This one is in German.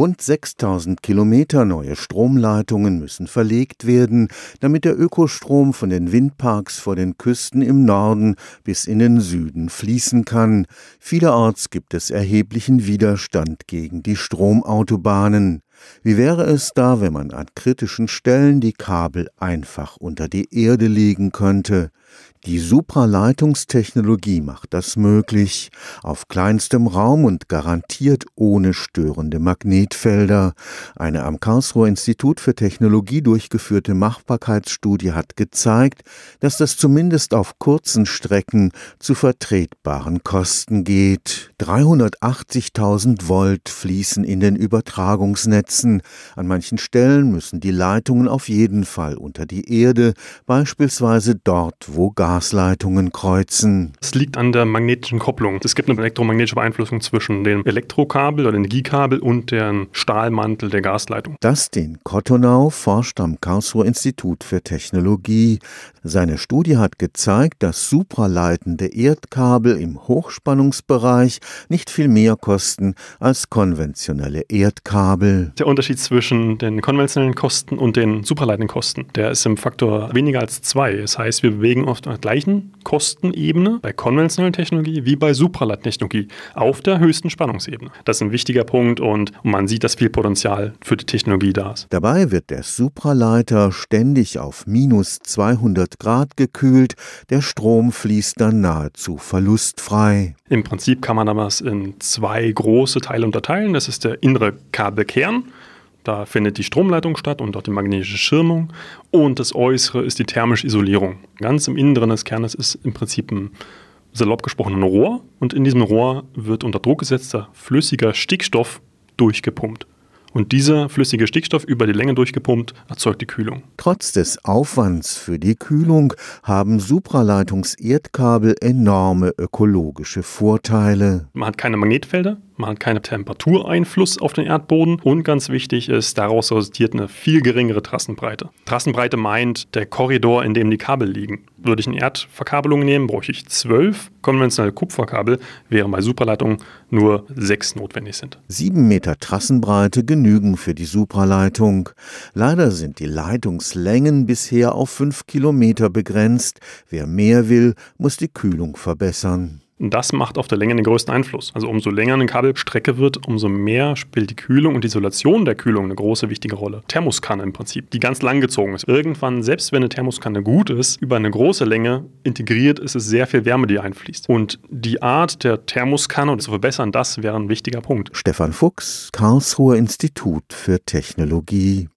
Rund 6000 Kilometer neue Stromleitungen müssen verlegt werden, damit der Ökostrom von den Windparks vor den Küsten im Norden bis in den Süden fließen kann. Vielerorts gibt es erheblichen Widerstand gegen die Stromautobahnen. Wie wäre es da, wenn man an kritischen Stellen die Kabel einfach unter die Erde legen könnte? Die Supraleitungstechnologie macht das möglich, auf kleinstem Raum und garantiert ohne störende Magnetfelder. Eine am Karlsruher Institut für Technologie durchgeführte Machbarkeitsstudie hat gezeigt, dass das zumindest auf kurzen Strecken zu vertretbaren Kosten geht. 380.000 Volt fließen in den Übertragungsnetzen. An manchen Stellen müssen die Leitungen auf jeden Fall unter die Erde, beispielsweise dort, wo Gas Gasleitungen kreuzen. Es liegt an der magnetischen Kopplung. Es gibt eine elektromagnetische Beeinflussung zwischen dem Elektrokabel oder Energiekabel und dem Stahlmantel der Gasleitung. Dustin Kottonau forscht am Karlsruher Institut für Technologie. Seine Studie hat gezeigt, dass supraleitende Erdkabel im Hochspannungsbereich nicht viel mehr kosten als konventionelle Erdkabel. Der Unterschied zwischen den konventionellen Kosten und den supraleitenden Kosten, der ist im Faktor weniger als zwei. Das heißt, wir bewegen oft gleichen Kostenebene bei konventioneller Technologie wie bei Supraleitungstechnologie auf der höchsten Spannungsebene. Das ist ein wichtiger Punkt und man sieht, dass viel Potenzial für die Technologie da ist. Dabei wird der Supraleiter ständig auf minus 200 Grad gekühlt. Der Strom fließt dann nahezu verlustfrei. Im Prinzip kann man das in zwei große Teile unterteilen. Das ist der innere Kabelkern da findet die Stromleitung statt und auch die magnetische Schirmung. Und das Äußere ist die thermische Isolierung. Ganz im Inneren des Kernes ist im Prinzip ein salopp gesprochen ein Rohr. Und in diesem Rohr wird unter Druck gesetzter flüssiger Stickstoff durchgepumpt. Und dieser flüssige Stickstoff über die Länge durchgepumpt erzeugt die Kühlung. Trotz des Aufwands für die Kühlung haben Supraleitungserdkabel enorme ökologische Vorteile. Man hat keine Magnetfelder, man hat keinen Temperatureinfluss auf den Erdboden und ganz wichtig ist, daraus resultiert eine viel geringere Trassenbreite. Trassenbreite meint der Korridor, in dem die Kabel liegen. Würde ich eine Erdverkabelung nehmen, bräuchte ich zwölf konventionelle Kupferkabel, während bei Supraleitungen nur sechs notwendig sind. Sieben Meter Trassenbreite genügen für die Supraleitung. Leider sind die Leitungslängen bisher auf fünf Kilometer begrenzt. Wer mehr will, muss die Kühlung verbessern. Und das macht auf der Länge den größten Einfluss. Also umso länger eine Kabelstrecke wird, umso mehr spielt die Kühlung und die Isolation der Kühlung eine große wichtige Rolle. Thermoskanne im Prinzip, die ganz lang gezogen ist. Irgendwann, selbst wenn eine Thermoskanne gut ist, über eine große Länge integriert ist es sehr viel Wärme, die einfließt. Und die Art der Thermoskanne zu verbessern, das wäre ein wichtiger Punkt. Stefan Fuchs, Karlsruher Institut für Technologie.